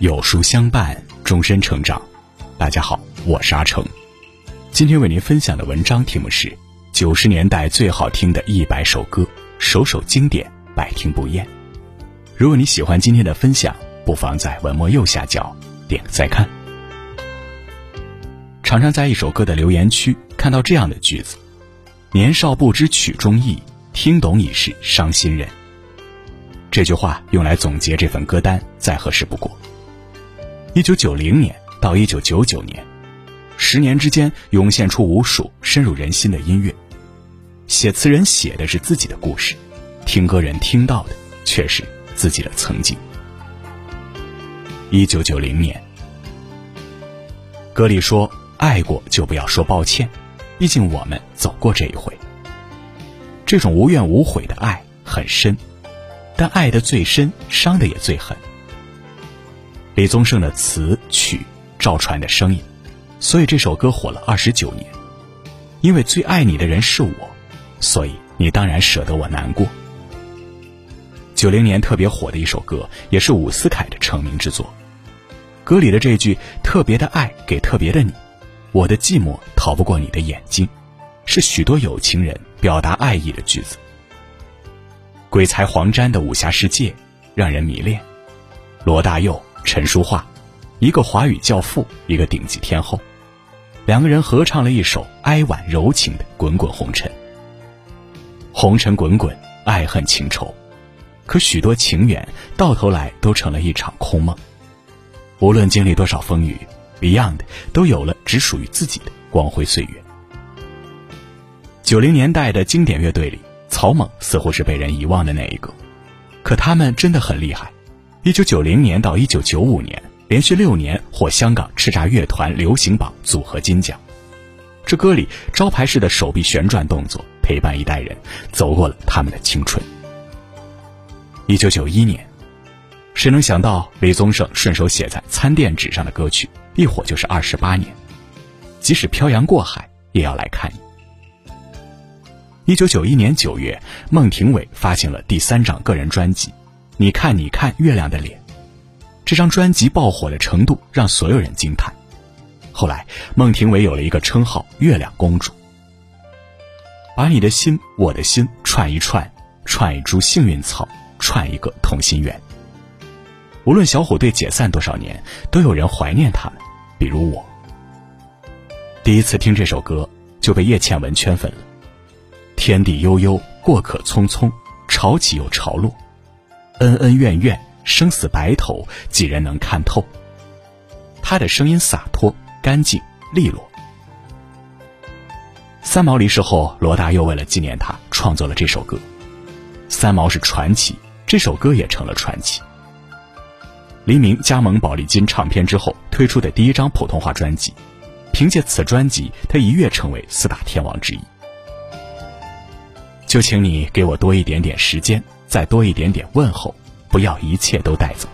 有书相伴，终身成长。大家好，我是阿成。今天为您分享的文章题目是《九十年代最好听的一百首歌》，首首经典，百听不厌。如果你喜欢今天的分享，不妨在文末右下角点个再看。常常在一首歌的留言区看到这样的句子：“年少不知曲中意，听懂已是伤心人。”这句话用来总结这份歌单再合适不过。一九九零年到一九九九年，十年之间涌现出无数深入人心的音乐。写词人写的是自己的故事，听歌人听到的却是自己的曾经。一九九零年，歌里说：“爱过就不要说抱歉，毕竟我们走过这一回。”这种无怨无悔的爱很深，但爱的最深，伤的也最狠。李宗盛的词曲，赵传的声音，所以这首歌火了二十九年。因为最爱你的人是我，所以你当然舍得我难过。九零年特别火的一首歌，也是伍思凯的成名之作。歌里的这句“特别的爱给特别的你，我的寂寞逃不过你的眼睛”，是许多有情人表达爱意的句子。鬼才黄沾的武侠世界，让人迷恋。罗大佑。陈淑桦，一个华语教父，一个顶级天后，两个人合唱了一首哀婉柔情的《滚滚红尘》。红尘滚滚，爱恨情仇，可许多情缘到头来都成了一场空梦。无论经历多少风雨，Beyond 都有了只属于自己的光辉岁月。九零年代的经典乐队里，草蜢似乎是被人遗忘的那一个，可他们真的很厉害。一九九零年到一九九五年，连续六年获香港叱咤乐团流行榜组合金奖。这歌里招牌式的手臂旋转动作，陪伴一代人走过了他们的青春。一九九一年，谁能想到李宗盛顺手写在餐垫纸上的歌曲，一火就是二十八年。即使漂洋过海，也要来看你。一九九一年九月，孟庭苇发行了第三张个人专辑。你看，你看月亮的脸，这张专辑爆火的程度让所有人惊叹。后来，孟庭苇有了一个称号“月亮公主”。把你的心，我的心串一串，串一株幸运草，串一个同心圆。无论小虎队解散多少年，都有人怀念他们，比如我。第一次听这首歌，就被叶倩文圈粉了。天地悠悠，过客匆匆，潮起又潮落。恩恩怨怨，生死白头，几人能看透？他的声音洒脱、干净、利落。三毛离世后，罗大佑为了纪念他，创作了这首歌。三毛是传奇，这首歌也成了传奇。黎明加盟宝丽金唱片之后推出的第一张普通话专辑，凭借此专辑，他一跃成为四大天王之一。就请你给我多一点点时间。再多一点点问候，不要一切都带走。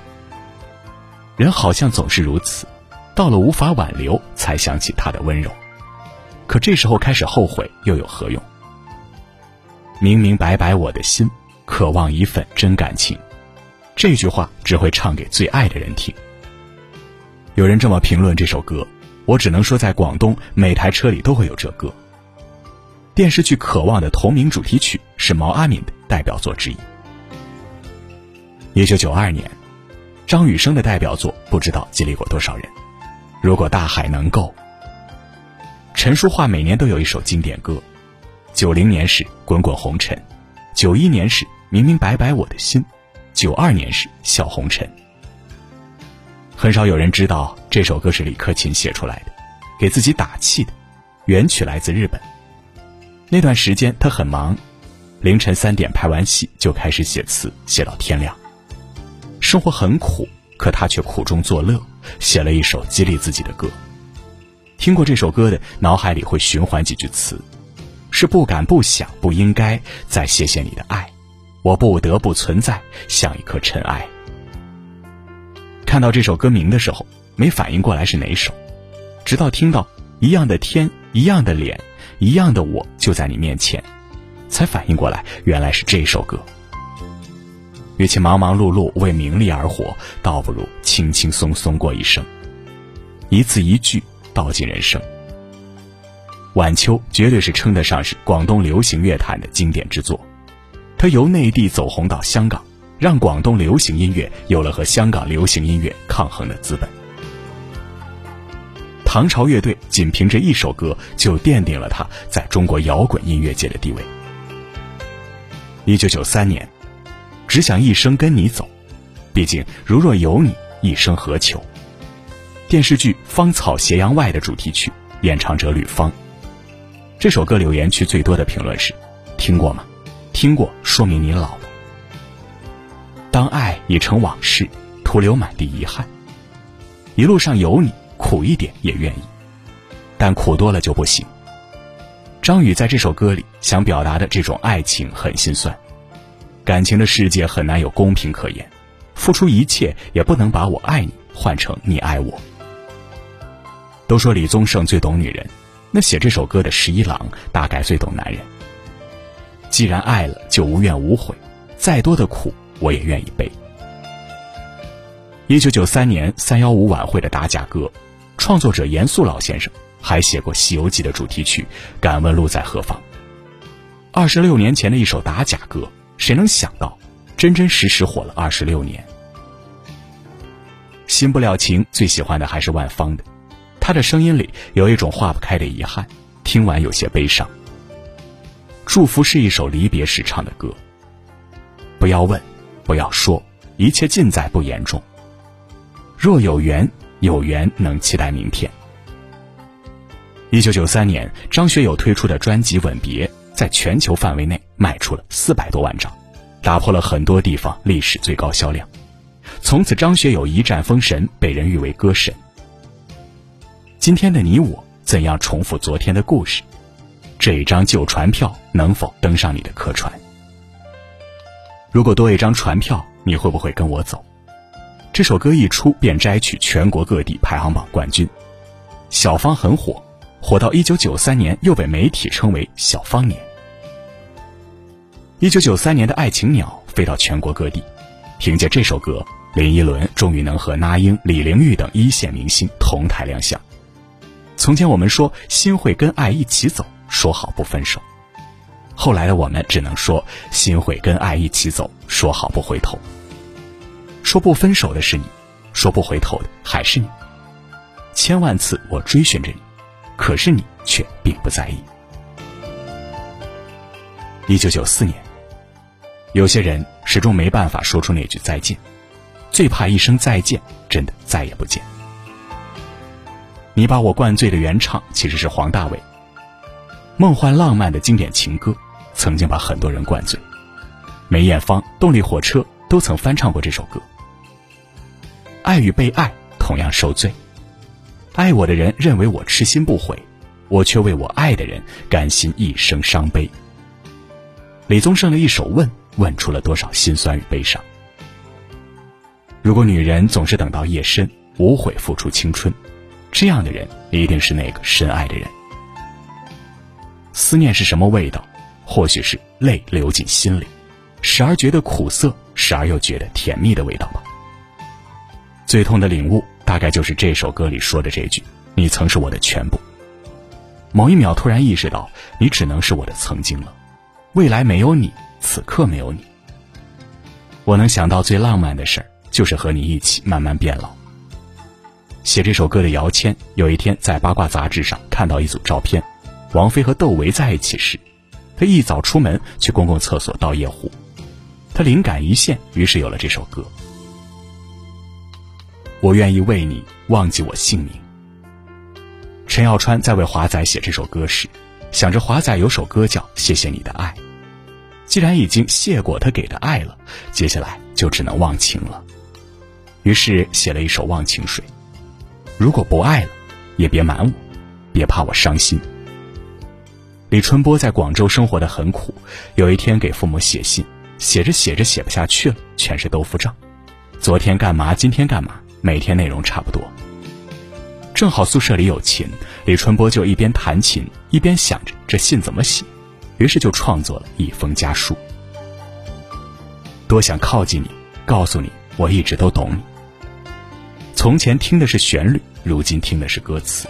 人好像总是如此，到了无法挽留，才想起他的温柔。可这时候开始后悔，又有何用？明明白白我的心，渴望一份真感情。这句话只会唱给最爱的人听。有人这么评论这首歌，我只能说，在广东每台车里都会有这歌。电视剧《渴望》的同名主题曲是毛阿敏的代表作之一。一九九二年，张雨生的代表作不知道激励过多少人。如果大海能够，陈淑桦每年都有一首经典歌。九零年是《滚滚红尘》，九一年是《明明白白我的心》，九二年是《笑红尘》。很少有人知道这首歌是李克勤写出来的，给自己打气的。原曲来自日本。那段时间他很忙，凌晨三点拍完戏就开始写词，写到天亮。生活很苦，可他却苦中作乐，写了一首激励自己的歌。听过这首歌的，脑海里会循环几句词：是不敢、不想、不应该再谢谢你的爱，我不得不存在，像一颗尘埃。看到这首歌名的时候，没反应过来是哪首，直到听到一样的天、一样的脸、一样的我就在你面前，才反应过来，原来是这首歌。与其忙忙碌碌为名利而活，倒不如轻轻松松过一生。一字一句道尽人生。晚秋绝对是称得上是广东流行乐坛的经典之作，它由内地走红到香港，让广东流行音乐有了和香港流行音乐抗衡的资本。唐朝乐队仅凭这一首歌就奠定了他在中国摇滚音乐界的地位。一九九三年，只想一生跟你走，毕竟如若有你，一生何求？电视剧《芳草斜阳外》的主题曲，演唱者吕方。这首歌留言区最多的评论是：“听过吗？听过，说明你老了。”当爱已成往事，徒留满地遗憾。一路上有你，苦一点也愿意，但苦多了就不行。张宇在这首歌里想表达的这种爱情很心酸，感情的世界很难有公平可言，付出一切也不能把我爱你换成你爱我。都说李宗盛最懂女人，那写这首歌的十一郎大概最懂男人。既然爱了，就无怨无悔，再多的苦我也愿意背。一九九三年三幺五晚会的打假歌，创作者严肃老先生还写过《西游记》的主题曲《敢问路在何方》。二十六年前的一首打假歌，谁能想到，真真实实火了二十六年？新不了情最喜欢的还是万芳的。她的声音里有一种化不开的遗憾，听完有些悲伤。祝福是一首离别时唱的歌。不要问，不要说，一切尽在不言中。若有缘，有缘能期待明天。一九九三年，张学友推出的专辑《吻别》在全球范围内卖出了四百多万张，打破了很多地方历史最高销量。从此，张学友一战封神，被人誉为歌神。今天的你我怎样重复昨天的故事？这一张旧船票能否登上你的客船？如果多一张船票，你会不会跟我走？这首歌一出便摘取全国各地排行榜冠军。小芳很火，火到一九九三年又被媒体称为“小芳年”。一九九三年的《爱情鸟》飞到全国各地，凭借这首歌，林依轮终于能和那英、李玲玉等一线明星同台亮相。从前我们说心会跟爱一起走，说好不分手。后来的我们只能说心会跟爱一起走，说好不回头。说不分手的是你，说不回头的还是你。千万次我追寻着你，可是你却并不在意。一九九四年，有些人始终没办法说出那句再见，最怕一声再见真的再也不见。你把我灌醉的原唱其实是黄大炜，梦幻浪漫的经典情歌，曾经把很多人灌醉。梅艳芳、动力火车都曾翻唱过这首歌。爱与被爱同样受罪，爱我的人认为我痴心不悔，我却为我爱的人甘心一生伤悲。李宗盛的一首《问》，问出了多少心酸与悲伤。如果女人总是等到夜深，无悔付出青春。这样的人一定是那个深爱的人。思念是什么味道？或许是泪流进心里，时而觉得苦涩，时而又觉得甜蜜的味道吧。最痛的领悟，大概就是这首歌里说的这句：“你曾是我的全部。”某一秒突然意识到，你只能是我的曾经了，未来没有你，此刻没有你。我能想到最浪漫的事儿，就是和你一起慢慢变老。写这首歌的姚谦有一天在八卦杂志上看到一组照片，王菲和窦唯在一起时，他一早出门去公共厕所倒夜壶，他灵感一现，于是有了这首歌。我愿意为你忘记我姓名。陈耀川在为华仔写这首歌时，想着华仔有首歌叫《谢谢你的爱》，既然已经谢过他给的爱了，接下来就只能忘情了，于是写了一首《忘情水》。如果不爱了，也别瞒我，别怕我伤心。李春波在广州生活的很苦，有一天给父母写信，写着写着写不下去了，全是豆腐账。昨天干嘛？今天干嘛？每天内容差不多。正好宿舍里有琴，李春波就一边弹琴一边想着这信怎么写，于是就创作了一封家书。多想靠近你，告诉你我一直都懂你。从前听的是旋律，如今听的是歌词。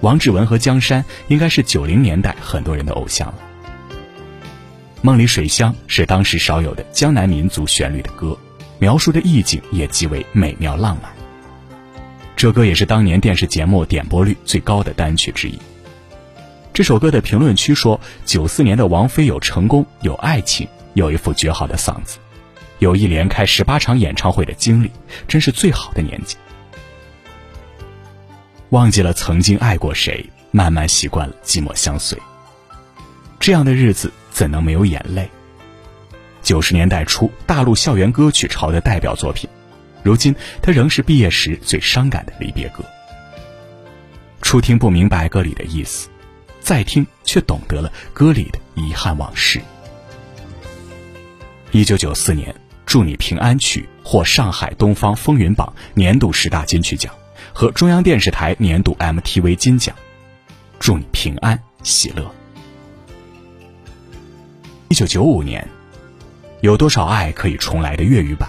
王志文和江山应该是九零年代很多人的偶像了。梦里水乡是当时少有的江南民族旋律的歌，描述的意境也极为美妙浪漫。这歌也是当年电视节目点播率最高的单曲之一。这首歌的评论区说：“九四年的王菲有成功，有爱情，有一副绝好的嗓子，有一连开十八场演唱会的经历，真是最好的年纪。”忘记了曾经爱过谁，慢慢习惯了寂寞相随。这样的日子怎能没有眼泪？九十年代初，大陆校园歌曲潮的代表作品，如今它仍是毕业时最伤感的离别歌。初听不明白歌里的意思，再听却懂得了歌里的遗憾往事。一九九四年，《祝你平安曲》获上海东方风云榜年度十大金曲奖。和中央电视台年度 MTV 金奖，祝你平安喜乐。一九九五年，有多少爱可以重来的粤语版？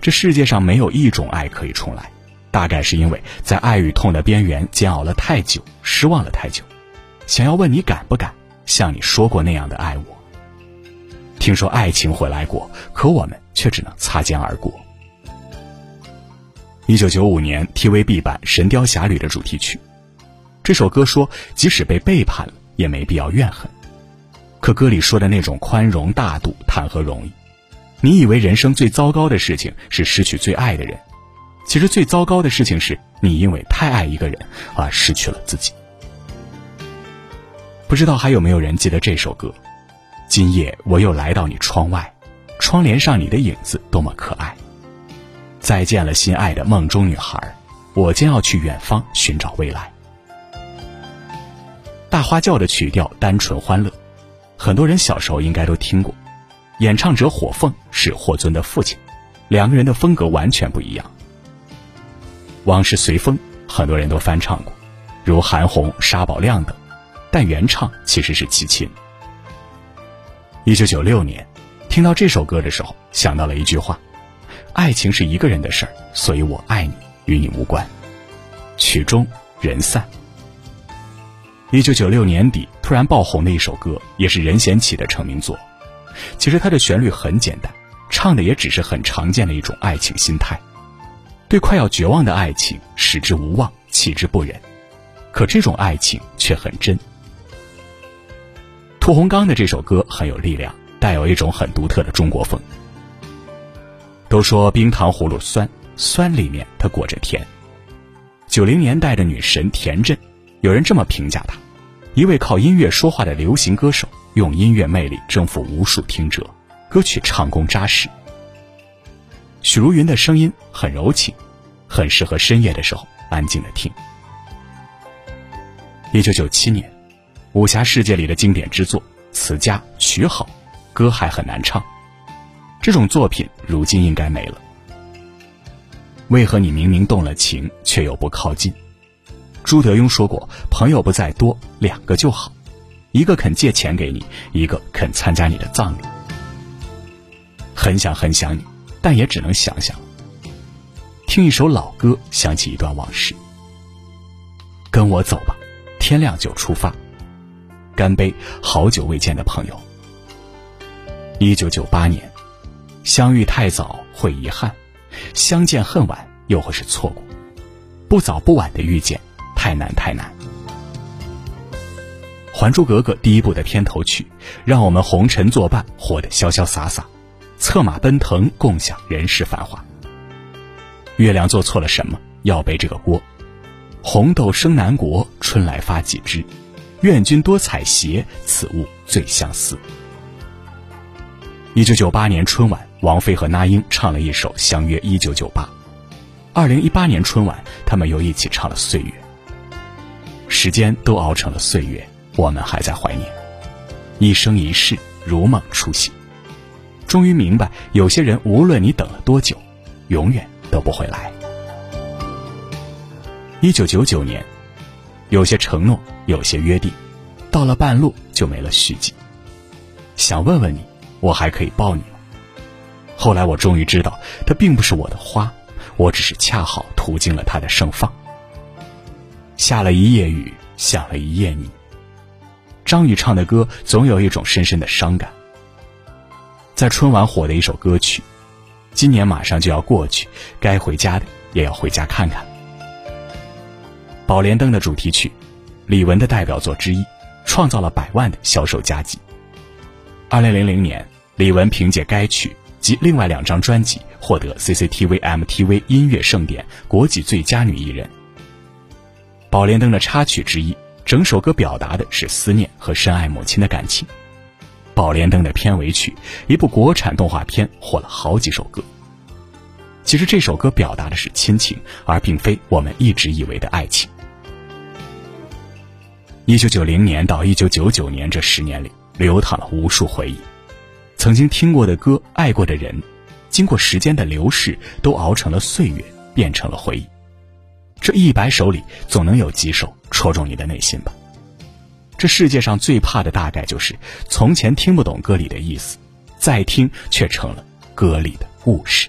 这世界上没有一种爱可以重来，大概是因为在爱与痛的边缘煎熬了太久，失望了太久，想要问你敢不敢像你说过那样的爱我？听说爱情回来过，可我们却只能擦肩而过。一九九五年 TVB 版《神雕侠侣》的主题曲，这首歌说，即使被背叛了，也没必要怨恨。可歌里说的那种宽容大度，谈何容易？你以为人生最糟糕的事情是失去最爱的人，其实最糟糕的事情是你因为太爱一个人而失去了自己。不知道还有没有人记得这首歌？今夜我又来到你窗外，窗帘上你的影子多么可爱。再见了，心爱的梦中女孩，我将要去远方寻找未来。大花轿的曲调单纯欢乐，很多人小时候应该都听过。演唱者火凤是霍尊的父亲，两个人的风格完全不一样。往事随风，很多人都翻唱过，如韩红、沙宝亮等，但原唱其实是齐秦。一九九六年，听到这首歌的时候，想到了一句话。爱情是一个人的事儿，所以我爱你，与你无关。曲终人散。一九九六年底突然爆红的一首歌，也是任贤齐的成名作。其实它的旋律很简单，唱的也只是很常见的一种爱情心态，对快要绝望的爱情使之无望，弃之不忍。可这种爱情却很真。屠洪刚的这首歌很有力量，带有一种很独特的中国风。都说冰糖葫芦酸，酸里面它裹着甜。九零年代的女神田震，有人这么评价她：一位靠音乐说话的流行歌手，用音乐魅力征服无数听者，歌曲唱功扎实。许茹芸的声音很柔情，很适合深夜的时候安静的听。一九九七年，武侠世界里的经典之作，词佳曲好，歌还很难唱。这种作品如今应该没了。为何你明明动了情，却又不靠近？朱德庸说过：“朋友不在多，两个就好，一个肯借钱给你，一个肯参加你的葬礼。”很想很想你，但也只能想想。听一首老歌，想起一段往事。跟我走吧，天亮就出发。干杯，好久未见的朋友。一九九八年。相遇太早会遗憾，相见恨晚又会是错过。不早不晚的遇见，太难太难。《还珠格格》第一部的片头曲，让我们红尘作伴，活得潇潇洒洒，策马奔腾，共享人世繁华。月亮做错了什么，要背这个锅？红豆生南国，春来发几枝。愿君多采撷，此物最相思。一九九八年春晚。王菲和那英唱了一首《相约一九九八》，二零一八年春晚，他们又一起唱了《岁月》。时间都熬成了岁月，我们还在怀念。一生一世如梦初醒，终于明白，有些人无论你等了多久，永远都不会来。一九九九年，有些承诺，有些约定，到了半路就没了续集。想问问你，我还可以抱你吗？后来我终于知道，它并不是我的花，我只是恰好途经了它的盛放。下了一夜雨，想了一夜你。张宇唱的歌总有一种深深的伤感。在春晚火的一首歌曲，今年马上就要过去，该回家的也要回家看看。《宝莲灯》的主题曲，李玟的代表作之一，创造了百万的销售佳绩。二零零零年，李玟凭借该曲及另外两张专辑获得 CCTV MTV 音乐盛典国际最佳女艺人。《宝莲灯》的插曲之一。整首歌表达的是思念和深爱母亲的感情，《宝莲灯》的片尾曲，一部国产动画片火了好几首歌。其实这首歌表达的是亲情，而并非我们一直以为的爱情。一九九零年到一九九九年这十年里，流淌了无数回忆，曾经听过的歌、爱过的人，经过时间的流逝，都熬成了岁月，变成了回忆。这一百首里，总能有几首戳中你的内心吧。这世界上最怕的大概就是从前听不懂歌里的意思，再听却成了歌里的故事。